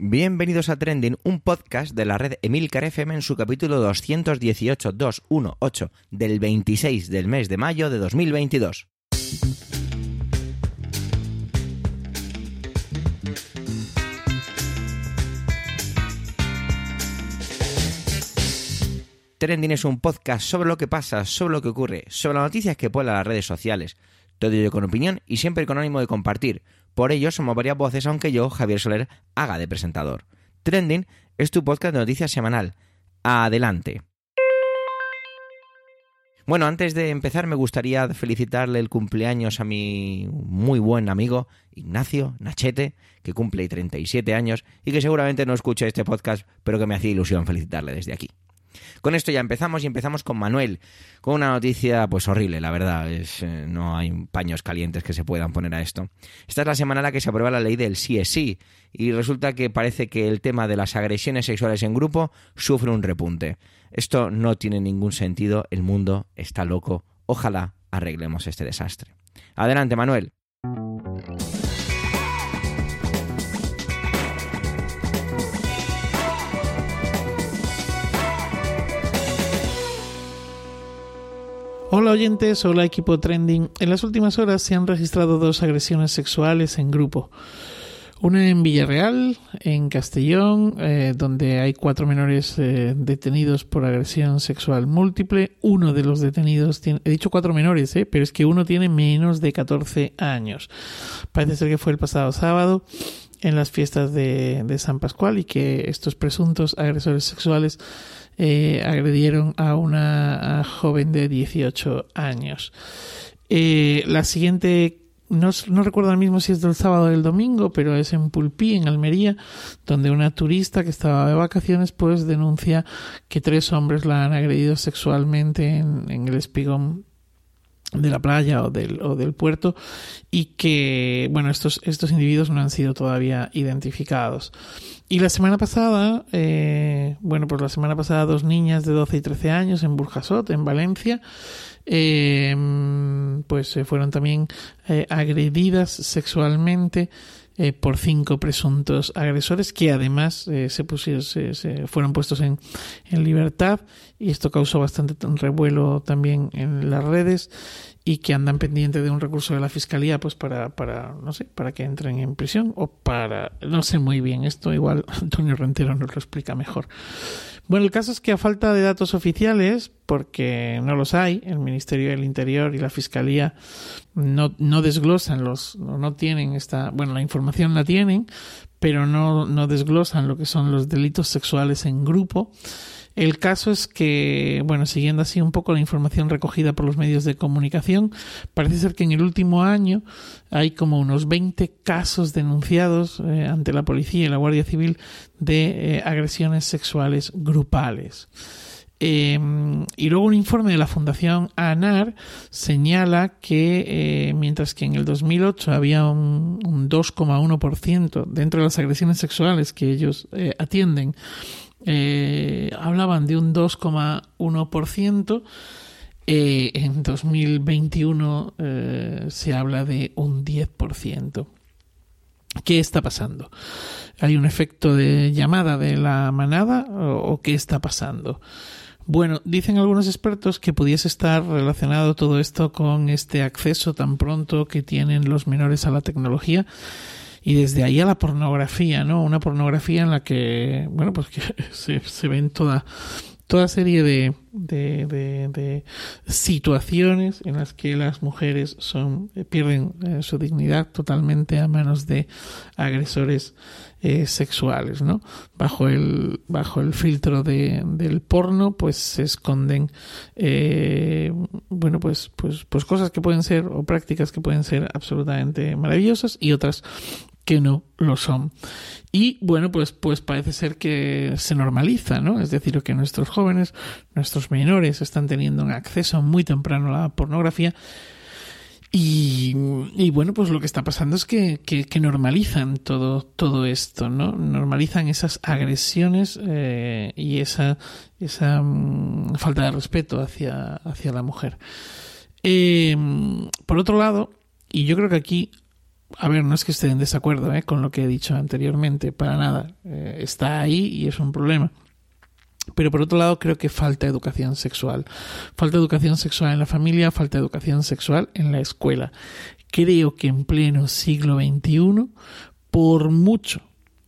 Bienvenidos a Trending, un podcast de la red Emilcar FM en su capítulo 218-218 del 26 del mes de mayo de 2022. Trending es un podcast sobre lo que pasa, sobre lo que ocurre, sobre las noticias que pueblan las redes sociales. Todo ello con opinión y siempre con ánimo de compartir. Por ello somos varias voces, aunque yo, Javier Soler, haga de presentador. Trending es tu podcast de noticias semanal. Adelante. Bueno, antes de empezar me gustaría felicitarle el cumpleaños a mi muy buen amigo Ignacio Nachete, que cumple 37 años y que seguramente no escuche este podcast, pero que me hacía ilusión felicitarle desde aquí. Con esto ya empezamos y empezamos con Manuel, con una noticia pues horrible, la verdad, es, eh, no hay paños calientes que se puedan poner a esto. Esta es la semana en la que se aprueba la ley del sí es sí y resulta que parece que el tema de las agresiones sexuales en grupo sufre un repunte. Esto no tiene ningún sentido, el mundo está loco, ojalá arreglemos este desastre. Adelante, Manuel. Hola oyentes, hola equipo trending. En las últimas horas se han registrado dos agresiones sexuales en grupo. Una en Villarreal, en Castellón, eh, donde hay cuatro menores eh, detenidos por agresión sexual múltiple. Uno de los detenidos tiene, he dicho cuatro menores, eh, pero es que uno tiene menos de 14 años. Parece ser que fue el pasado sábado en las fiestas de, de San Pascual y que estos presuntos agresores sexuales eh, agredieron a una joven de 18 años. Eh, la siguiente no, no, recuerdo ahora mismo si es del sábado o del domingo, pero es en Pulpí, en Almería, donde una turista que estaba de vacaciones pues denuncia que tres hombres la han agredido sexualmente en, en el espigón de la playa o del, o del puerto y que bueno estos estos individuos no han sido todavía identificados. Y la semana pasada eh, bueno pues la semana pasada dos niñas de 12 y 13 años en Burjasot en Valencia eh, pues fueron también eh, agredidas sexualmente eh, por cinco presuntos agresores que además eh, se, pusieron, se, se, fueron puestos en, en, libertad y esto causó bastante revuelo también en las redes y que andan pendiente de un recurso de la fiscalía pues para, para no sé para que entren en prisión o para no sé muy bien esto igual Antonio Rentero nos lo explica mejor bueno, el caso es que a falta de datos oficiales, porque no los hay, el Ministerio del Interior y la Fiscalía no, no desglosan los, no tienen esta, bueno, la información la tienen, pero no, no desglosan lo que son los delitos sexuales en grupo. El caso es que, bueno, siguiendo así un poco la información recogida por los medios de comunicación, parece ser que en el último año hay como unos 20 casos denunciados eh, ante la policía y la Guardia Civil de eh, agresiones sexuales grupales. Eh, y luego un informe de la Fundación ANAR señala que eh, mientras que en el 2008 había un, un 2,1% dentro de las agresiones sexuales que ellos atienden, eh, hablaban de un 2,1%. Eh, en 2021 eh, se habla de un 10%. ¿Qué está pasando? ¿Hay un efecto de llamada de la manada o, o qué está pasando? Bueno, dicen algunos expertos que pudiese estar relacionado todo esto con este acceso tan pronto que tienen los menores a la tecnología y desde ahí a la pornografía, ¿no? Una pornografía en la que, bueno, pues que se, se ven toda, toda serie de, de, de, situaciones en las que las mujeres son pierden eh, su dignidad totalmente a manos de agresores eh, sexuales, ¿no? Bajo el bajo el filtro de, del porno, pues se esconden, eh, bueno, pues pues pues cosas que pueden ser o prácticas que pueden ser absolutamente maravillosas y otras que no lo son. Y bueno, pues, pues parece ser que se normaliza, ¿no? Es decir, que nuestros jóvenes, nuestros menores están teniendo un acceso muy temprano a la pornografía. Y, y bueno, pues lo que está pasando es que, que, normalizan todo, todo esto, ¿no? Normalizan esas agresiones eh, y esa, esa um, falta de respeto hacia, hacia la mujer. Eh, por otro lado, y yo creo que aquí a ver, no es que esté en desacuerdo ¿eh? con lo que he dicho anteriormente, para nada. Eh, está ahí y es un problema. Pero por otro lado, creo que falta educación sexual. Falta educación sexual en la familia, falta educación sexual en la escuela. Creo que en pleno siglo XXI, por mucho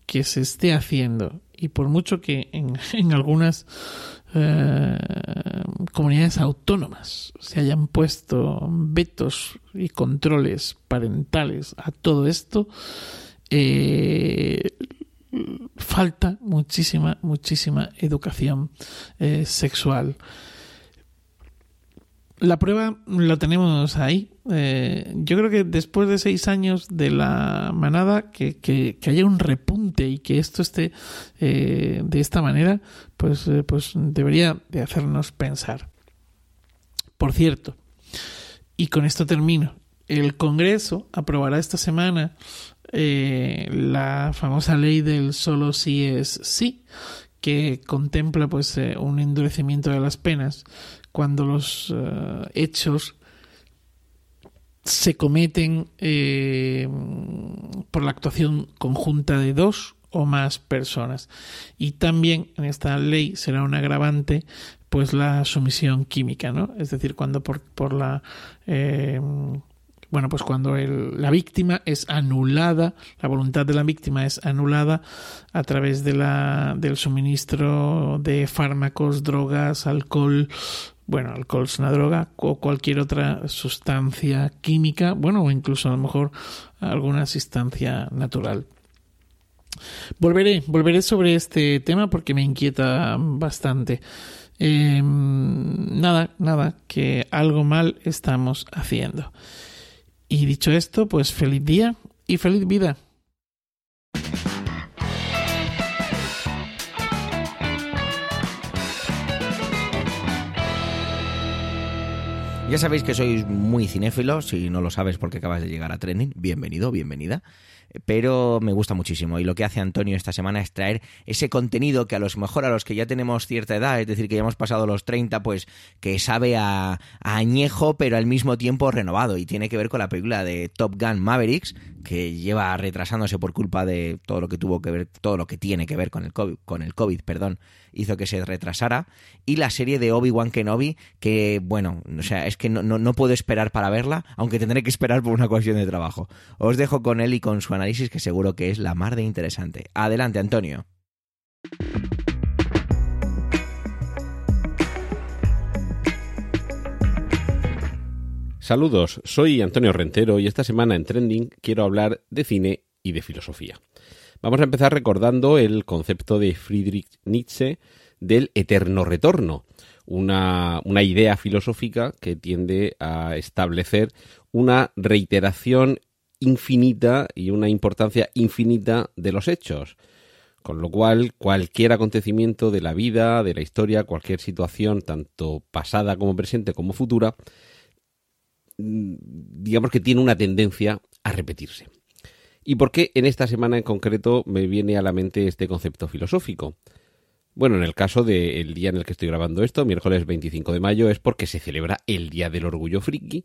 que se esté haciendo y por mucho que en, en algunas eh, comunidades autónomas se hayan puesto vetos y controles parentales a todo esto, eh, falta muchísima, muchísima educación eh, sexual. La prueba la tenemos ahí. Eh, yo creo que después de seis años de la manada, que, que, haya un repunte y que esto esté eh, de esta manera, pues, pues debería de hacernos pensar. Por cierto, y con esto termino, el Congreso aprobará esta semana eh, la famosa ley del solo sí es sí, que contempla pues eh, un endurecimiento de las penas cuando los eh, hechos se cometen por la actuación conjunta de dos o más personas. Y también en esta ley será un agravante pues la sumisión química, ¿no? Es decir, cuando por, por la bueno, pues cuando la víctima es anulada, la voluntad de la víctima es anulada a través de la, del suministro de fármacos, drogas, alcohol, bueno, alcohol es una droga o cualquier otra sustancia química, bueno, o incluso a lo mejor alguna sustancia natural. Volveré, volveré sobre este tema porque me inquieta bastante. Em, nada, nada, que algo mal estamos haciendo. Y dicho esto, pues feliz día y feliz vida. Ya sabéis que sois muy cinéfilos, si no lo sabes porque acabas de llegar a Trending, bienvenido, bienvenida pero me gusta muchísimo. Y lo que hace Antonio esta semana es traer ese contenido que a los mejor a los que ya tenemos cierta edad, es decir, que ya hemos pasado los 30, pues que sabe a, añejo, pero al mismo tiempo renovado. Y tiene que ver con la película de Top Gun Mavericks, que lleva retrasándose por culpa de todo lo que tuvo que ver, todo lo que tiene que ver con el COVID, con el COVID, perdón, hizo que se retrasara. Y la serie de Obi-Wan Kenobi, que bueno, o sea, es que no, no, no puedo esperar para verla, aunque tendré que esperar por una cuestión de trabajo. Os dejo con él y con su análisis que seguro que es la mar de interesante. Adelante, Antonio. Saludos, soy Antonio Rentero y esta semana en Trending quiero hablar de cine y de filosofía. Vamos a empezar recordando el concepto de Friedrich Nietzsche del eterno retorno, una, una, idea filosófica que tiende a establecer una reiteración infinita y una importancia infinita de los hechos. Con lo cual, cualquier acontecimiento de la vida, de la historia, cualquier situación, tanto pasada como presente como futura, digamos que tiene una tendencia a repetirse. ¿Y por qué en esta semana en concreto me viene a la mente este concepto filosófico? Bueno, en el caso del día en el que estoy grabando esto, miércoles 25 de mayo, es porque se celebra el Día del Orgullo Friki,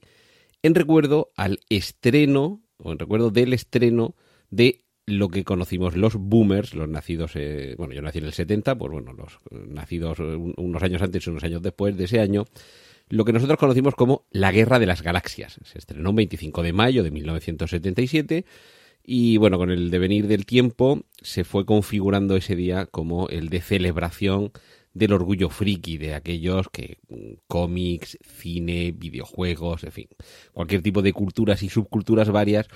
en recuerdo al estreno o en recuerdo del estreno de lo que conocimos los boomers, los nacidos, eh, bueno, yo nací en el 70, pues bueno, los nacidos unos años antes y unos años después de ese año, lo que nosotros conocimos como la Guerra de las Galaxias. Se estrenó el 25 de mayo de 1977 y bueno, con el devenir del tiempo se fue configurando ese día como el de celebración del orgullo friki de aquellos que mm, cómics, cine, videojuegos, en fin, cualquier tipo de culturas y subculturas varias,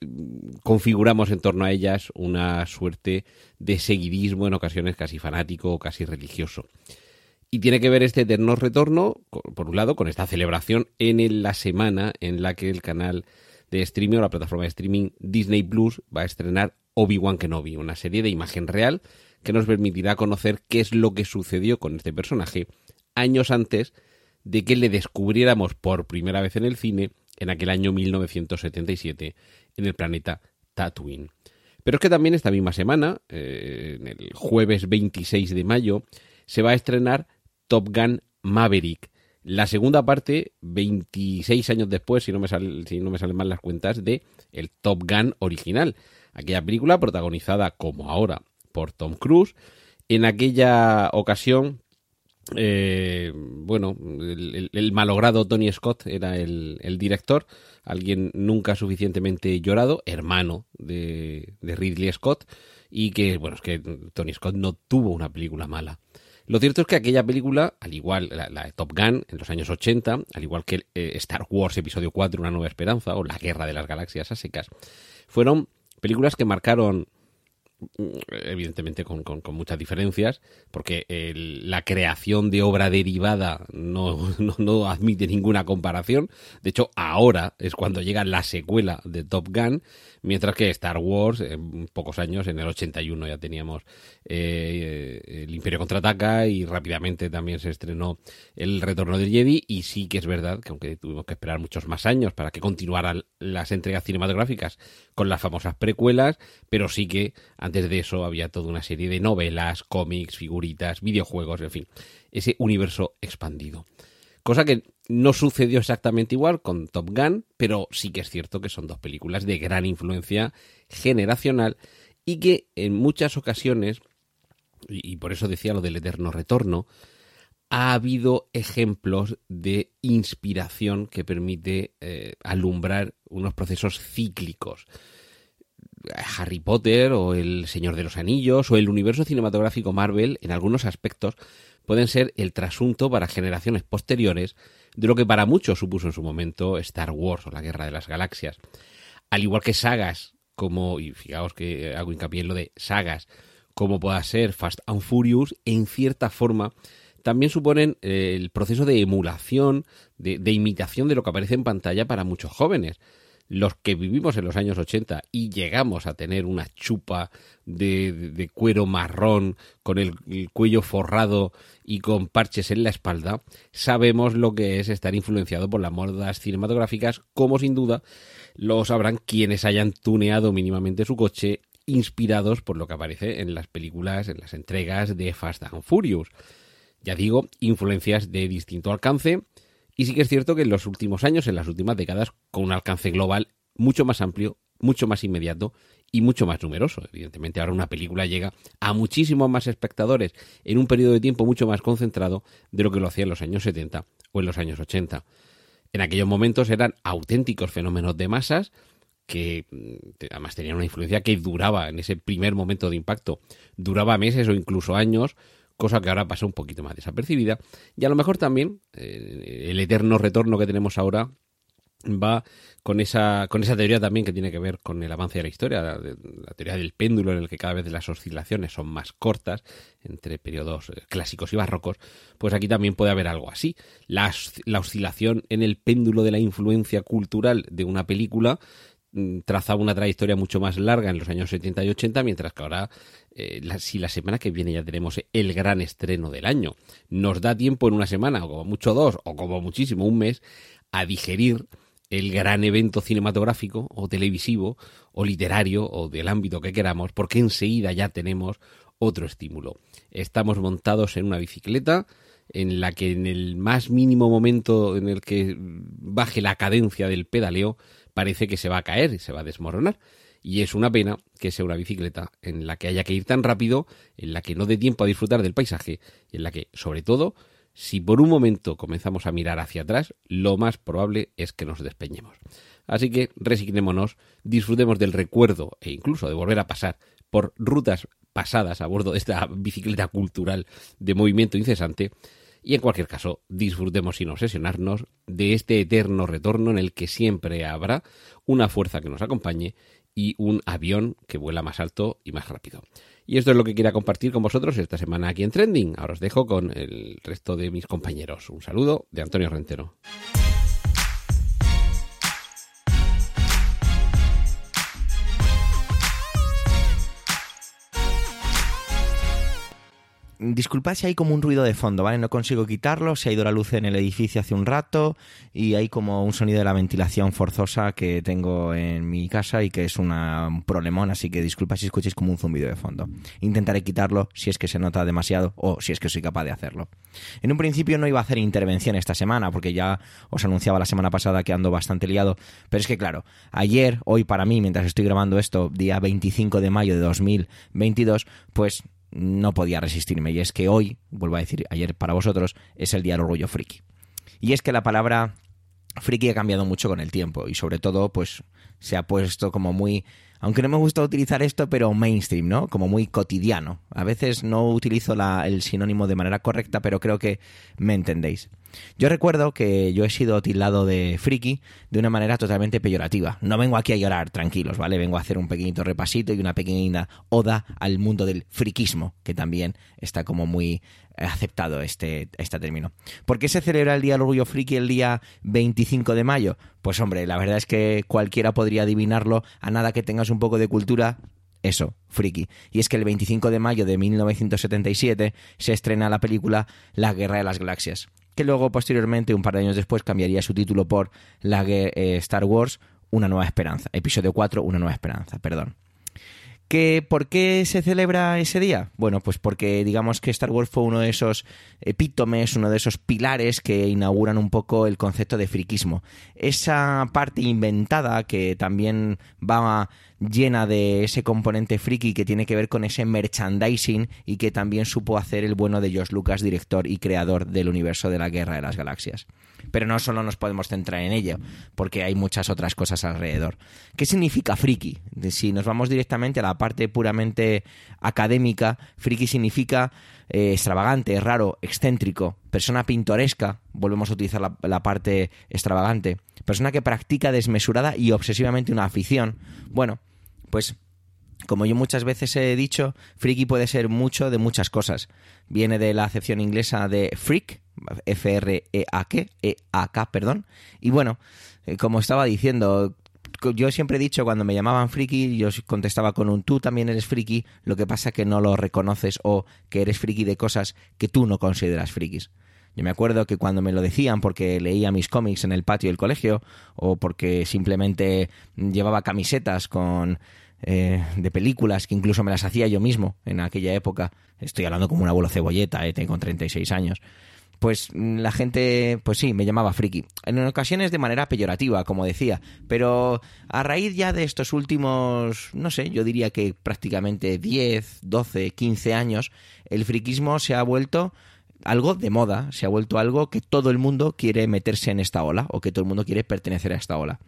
mm, configuramos en torno a ellas una suerte de seguidismo en ocasiones casi fanático o casi religioso. Y tiene que ver este eterno retorno, por un lado, con esta celebración en la semana en la que el canal de streaming o la plataforma de streaming Disney Plus va a estrenar Obi-Wan Kenobi, una serie de imagen real que nos permitirá conocer qué es lo que sucedió con este personaje años antes de que le descubriéramos por primera vez en el cine en aquel año 1977 en el planeta Tatooine. Pero es que también esta misma semana, eh, en el jueves 26 de mayo, se va a estrenar Top Gun Maverick, la segunda parte, 26 años después, si no me, si no me salen mal las cuentas, de el Top Gun original. Aquella película protagonizada, como ahora, por Tom Cruise. En aquella ocasión, eh, bueno, el, malogrado Tony Scott era el, director, alguien nunca suficientemente llorado, hermano de, Ridley Scott, y que, bueno, es que Tony Scott no tuvo una película mala. Lo cierto es que aquella película, al igual la, de Top Gun en los años 80, al igual que eh, Star Wars Episodio 4, Una Nueva Esperanza, o La Guerra de las Galaxias a secas, fueron películas que marcaron evidentemente con, muchas diferencias, porque la creación de obra derivada no, no, admite ninguna comparación. De hecho, ahora es cuando llega la secuela de Top Gun, mientras que Star Wars, en pocos años, en el 81 ya teníamos eh, El Imperio Contraataca y rápidamente también se estrenó El Retorno del Jedi y sí que es verdad que aunque tuvimos que esperar muchos más años para que continuaran las entregas cinematográficas con las famosas precuelas, pero sí que antes de eso había toda una serie de novelas, cómics, figuritas, videojuegos, en fin, ese universo expandido. Cosa que no sucedió exactamente igual con Top Gun, pero sí que es cierto que son dos películas de gran influencia generacional y que en muchas ocasiones, y por eso decía lo del eterno retorno, ha habido ejemplos de inspiración que permite eh, alumbrar unos procesos cíclicos. Harry Potter o El Señor de los Anillos o el universo cinematográfico Marvel, en algunos aspectos, pueden ser el trasunto para generaciones posteriores de lo que para muchos supuso en su momento Star Wars o la Guerra de las Galaxias. Al igual que sagas como, y fijaos que hago hincapié en lo de sagas, como pueda ser Fast and Furious, en cierta forma también suponen eh, el proceso de emulación, de, de imitación de lo que aparece en pantalla para muchos jóvenes los que vivimos en los años 80 y llegamos a tener una chupa de, cuero marrón con el, cuello forrado y con parches en la espalda, sabemos lo que es estar influenciado por las modas cinematográficas, como sin duda lo sabrán quienes hayan tuneado mínimamente su coche inspirados por lo que aparece en las películas, en las entregas de Fast and Furious. Ya digo, influencias de distinto alcance, y sí que es cierto que en los últimos años, en las últimas décadas, con un alcance global mucho más amplio, mucho más inmediato y mucho más numeroso. Evidentemente ahora una película llega a muchísimos más espectadores en un periodo de tiempo mucho más concentrado de lo que lo hacía en los años 70 o en los años 80. En aquellos momentos eran auténticos fenómenos de masas que mm, además tenían una influencia que duraba en ese primer momento de impacto, duraba meses o incluso años, cosa que ahora pasa un poquito más desapercibida. Y a lo mejor también eh, el eterno retorno que tenemos ahora va con esa, con esa teoría también que tiene que ver con el avance de la historia, la, teoría del péndulo en el que cada vez las oscilaciones son más cortas entre periodos eh, clásicos y barrocos, pues aquí también puede haber algo así. La, la oscilación en el péndulo de la influencia cultural de una película Mm, trazaba una trayectoria mucho más larga en los años 70 y 80, mientras que ahora, eh, si la semana que viene ya tenemos el gran estreno del año, nos da tiempo en una semana, o como mucho dos, o como muchísimo un mes, a digerir el gran evento cinematográfico o televisivo o literario o del ámbito que queramos, porque enseguida ya tenemos otro estímulo. Estamos montados en una bicicleta en la que en el más mínimo momento en el que baje la cadencia del pedaleo parece que se va a caer y se va a desmoronar. Y es una pena que sea una bicicleta en la que haya que ir tan rápido, en la que no dé tiempo a disfrutar del paisaje y en la que, sobre todo, si por un momento comenzamos a mirar hacia atrás, lo más probable es que nos despeñemos. Así que resignémonos, disfrutemos del recuerdo e incluso de volver a pasar por rutas pasadas a bordo de esta bicicleta cultural de movimiento incesante y en cualquier caso, disfrutemos sin obsesionarnos de este eterno retorno en el que siempre habrá una fuerza que nos acompañe y un avión que vuela más alto y más rápido. Y esto es lo que quería compartir con vosotros esta semana aquí en Trending. Ahora os dejo con el resto de mis compañeros. Un saludo de Antonio Rentero. Disculpad si hay como un ruido de fondo, ¿vale? No consigo quitarlo, se ha ido la luz en el edificio hace un rato y hay como un sonido de la ventilación forzosa que tengo en mi casa y que es un problemón, así que disculpad si escucháis como un zumbido de fondo. Intentaré quitarlo si es que se nota demasiado o si es que soy capaz de hacerlo. En un principio no iba a hacer intervención esta semana porque ya os anunciaba la semana pasada que ando bastante liado, pero es que claro, ayer, hoy para mí, mientras estoy grabando esto, día 25 de mayo de 2022, pues no podía resistirme. Y es que hoy, vuelvo a decir, ayer para vosotros, es el día del orgullo friki. Y es que la palabra friki ha cambiado mucho con el tiempo y sobre todo, pues se ha puesto como muy aunque no me gusta utilizar esto, pero mainstream, ¿no? Como muy cotidiano. A veces no utilizo el sinónimo de manera correcta, pero creo que me entendéis. Yo recuerdo que yo he sido tildado de friki de una manera totalmente peyorativa. No vengo aquí a llorar, tranquilos, ¿vale? Vengo a hacer un pequeñito repasito y una pequeña oda al mundo del friquismo, que también está como muy aceptado este, este término. ¿Por qué se celebra el Día del Orgullo Friki el día 25 de mayo? Pues hombre, la verdad es que cualquiera podría adivinarlo a nada que tengas un poco de cultura. Eso, friki. Y es que el 25 de mayo de 1977 se estrena la película La Guerra de las Galaxias, que luego posteriormente, un par de años después, cambiaría su título por La eh, Star Wars, Una Nueva Esperanza. Episodio 4, Una Nueva Esperanza, perdón. ¿Por qué se celebra ese día? Bueno, pues porque digamos que Star Wars fue uno de esos epítomes, uno de esos pilares que inauguran un poco el concepto de friquismo. Esa parte inventada que también va llena de ese componente friki que tiene que ver con ese merchandising y que también supo hacer el bueno de George Lucas, director y creador del universo de la Guerra de las Galaxias. Pero no solo nos podemos centrar en ello, porque hay muchas otras cosas alrededor. ¿Qué significa friki? Si nos vamos directamente a la parte puramente académica, friki significa eh, extravagante, raro, excéntrico, persona pintoresca, volvemos a utilizar la, parte extravagante, persona que practica desmesurada y obsesivamente una afición. Bueno, pues como yo muchas veces he dicho, friki puede ser mucho de muchas cosas. Viene de la acepción inglesa de freak, F-R-E-A-K, E-A-K, perdón. Y bueno, eh, como estaba diciendo, yo siempre he dicho cuando me llamaban friki, yo contestaba con un tú también eres friki, lo que pasa que no lo reconoces o que eres friki de cosas que tú no consideras frikis. Yo me acuerdo que cuando me lo decían porque leía mis cómics en el patio del colegio o porque simplemente llevaba camisetas con eh, de películas que incluso me las hacía yo mismo en aquella época. Estoy hablando como un abuelo cebolleta, eh, tengo 36 años pues mm, la gente, pues sí, me llamaba friki. En ocasiones de manera peyorativa, como decía, pero a raíz ya de estos últimos, no sé, yo diría que prácticamente 10, 12, 15 años, el friquismo se ha vuelto algo de moda, se ha vuelto algo que todo el mundo quiere meterse en esta ola o que todo el mundo quiere pertenecer a esta ola.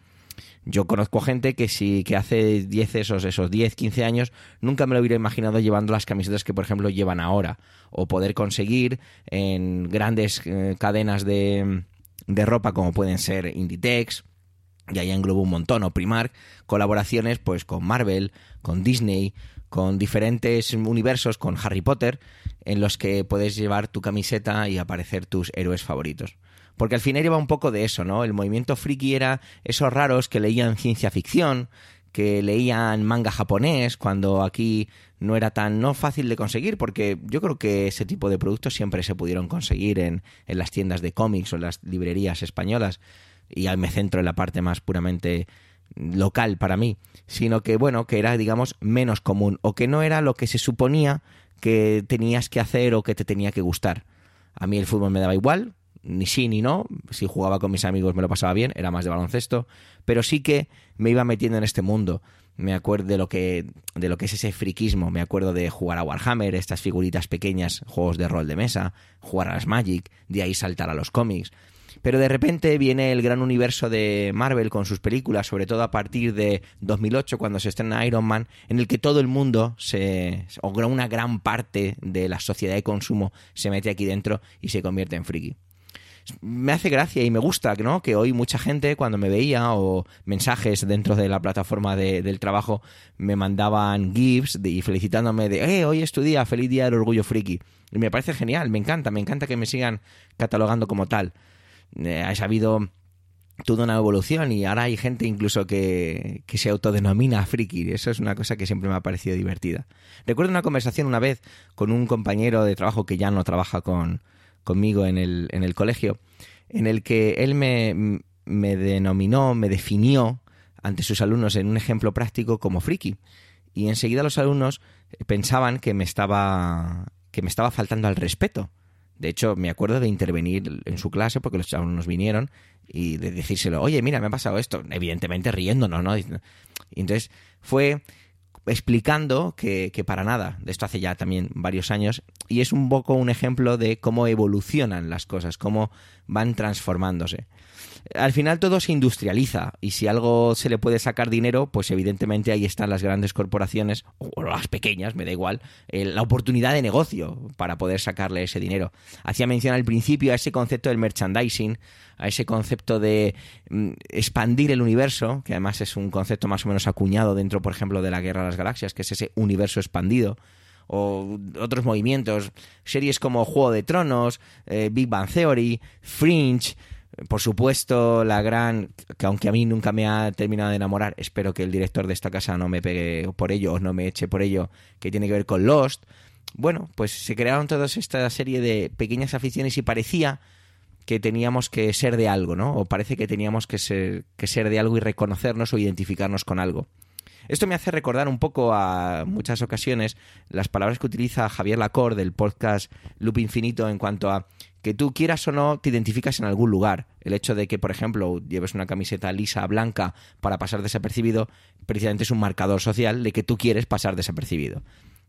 Yo conozco gente que sí que hace 10 esos, esos 10, 15 años nunca me lo hubiera imaginado llevando las camisetas que por ejemplo llevan ahora. O poder conseguir en grandes eh, cadenas de, de ropa como pueden ser Inditex, y ahí englobo un montón, o Primark, colaboraciones pues con Marvel, con Disney, con diferentes universos, con Harry Potter, en los que puedes llevar tu camiseta y aparecer tus héroes favoritos. Porque al final iba un poco de eso, ¿no? El movimiento friki era esos raros que leían ciencia ficción, que leían manga japonés, cuando aquí no era tan no fácil de conseguir, porque yo creo que ese tipo de productos siempre se pudieron conseguir en, en las tiendas de cómics o en las librerías españolas, y ahí me centro en la parte más puramente local para mí, sino que bueno, que era digamos menos común o que no era lo que se suponía que tenías que hacer o que te tenía que gustar. A mí el fútbol me daba igual, ni sí ni no. Si jugaba con mis amigos me lo pasaba bien, era más de baloncesto, pero sí que me iba metiendo en este mundo. Me acuerdo de lo que de lo que es ese friquismo, me acuerdo de jugar a Warhammer, estas figuritas pequeñas, juegos de rol de mesa, jugar a las Magic, de ahí saltar a los cómics. Pero de repente viene el gran universo de Marvel con sus películas, sobre todo a partir de 2008 cuando se estrena Iron Man, en el que todo el mundo se o una gran parte de la sociedad de consumo se mete aquí dentro y se convierte en friki me hace gracia y me gusta, ¿no? Que hoy mucha gente cuando me veía o mensajes dentro de la plataforma de, del trabajo me mandaban gifs y felicitándome de, eh, hoy es tu día, feliz día del orgullo friki. Y me parece genial, me encanta, me encanta que me sigan catalogando como tal. Eh, he sabido toda una evolución y ahora hay gente incluso que, que, se autodenomina friki. Eso es una cosa que siempre me ha parecido divertida. Recuerdo una conversación una vez con un compañero de trabajo que ya no trabaja con, conmigo en el, en el colegio, en el que él me, me denominó, me definió ante sus alumnos en un ejemplo práctico como friki. Y enseguida los alumnos pensaban que me estaba que me estaba faltando al respeto. De hecho, me acuerdo de intervenir en su clase porque los alumnos vinieron y de decírselo, oye, mira, me ha pasado esto, evidentemente riéndonos, ¿no? Entonces fue explicando que, que, para nada, de esto hace ya también varios años, y es un poco un ejemplo de cómo evolucionan las cosas, cómo van transformándose al final todo se industrializa y si algo se le puede sacar dinero, pues evidentemente ahí están las grandes corporaciones o las pequeñas, me da igual, eh, la oportunidad de negocio para poder sacarle ese dinero. Hacía mención al principio a ese concepto del merchandising, a ese concepto de mm, expandir el universo, que además es un concepto más o menos acuñado dentro, por ejemplo, de la Guerra de las Galaxias, que es ese universo expandido o otros movimientos, series como Juego de Tronos, eh, Big Bang Theory, Fringe, por supuesto, la gran, que aunque a mí nunca me ha terminado de enamorar, espero que el director de esta casa no me pegue por ello o no me eche por ello, que tiene que ver con Lost. Bueno, pues se crearon todas esta serie de pequeñas aficiones y parecía que teníamos que ser de algo, ¿no? O parece que teníamos que ser, que ser de algo y reconocernos o identificarnos con algo. Esto me hace recordar un poco a muchas ocasiones las palabras que utiliza Javier Lacor del podcast Loop Infinito en cuanto a que tú quieras o no te identificas en algún lugar. El hecho de que, por ejemplo, lleves una camiseta lisa, blanca, para pasar desapercibido, precisamente es un marcador social de que tú quieres pasar desapercibido.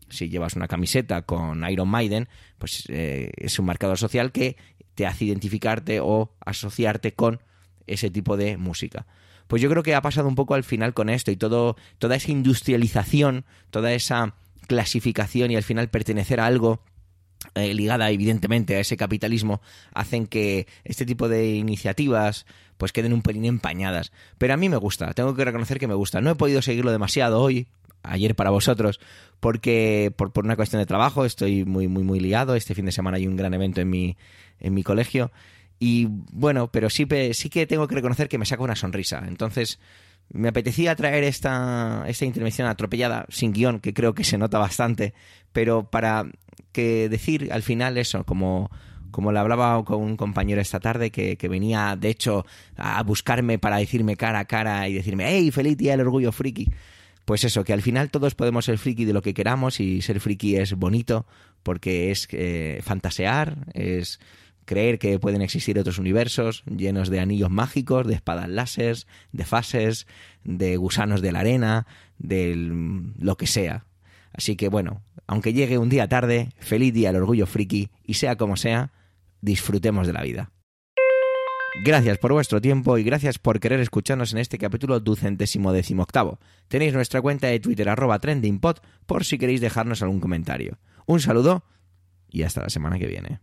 Si llevas una camiseta con Iron Maiden, pues eh, es un marcador social que te hace identificarte o asociarte con ese tipo de música. Pues yo creo que ha pasado un poco al final con esto y todo, toda esa industrialización, toda esa clasificación y al final pertenecer a algo eh, ligada evidentemente a ese capitalismo hacen que este tipo de iniciativas pues queden un pelín empañadas. Pero a mí me gusta, tengo que reconocer que me gusta. No he podido seguirlo demasiado hoy, ayer para vosotros, porque por, por una cuestión de trabajo estoy muy, muy, muy liado. Este fin de semana hay un gran evento en mi, en mi colegio. Y bueno, pero sí, sí que tengo que reconocer que me saca una sonrisa. Entonces, me apetecía traer esta, esta intervención atropellada, sin guion, que creo que se nota bastante, pero para que decir al final eso, como, como le hablaba con un compañero esta tarde que, venía, de hecho, a buscarme para decirme cara a cara y decirme, hey, feliz día del orgullo friki. Pues eso, que al final todos podemos ser friki de lo que queramos y ser friki es bonito porque es eh, fantasear, es creer que pueden existir otros universos llenos de anillos mágicos, de espadas láser, de fases, de gusanos de la arena, de lo que sea. Así que bueno, aunque llegue un día tarde, feliz día al orgullo friki y sea como sea, disfrutemos de la vida. Gracias por vuestro tiempo y gracias por querer escucharnos en este capítulo ducentésimo octavo. Tenéis nuestra cuenta de Twitter arroba trendingpod por si queréis dejarnos algún comentario. Un saludo y hasta la semana que viene.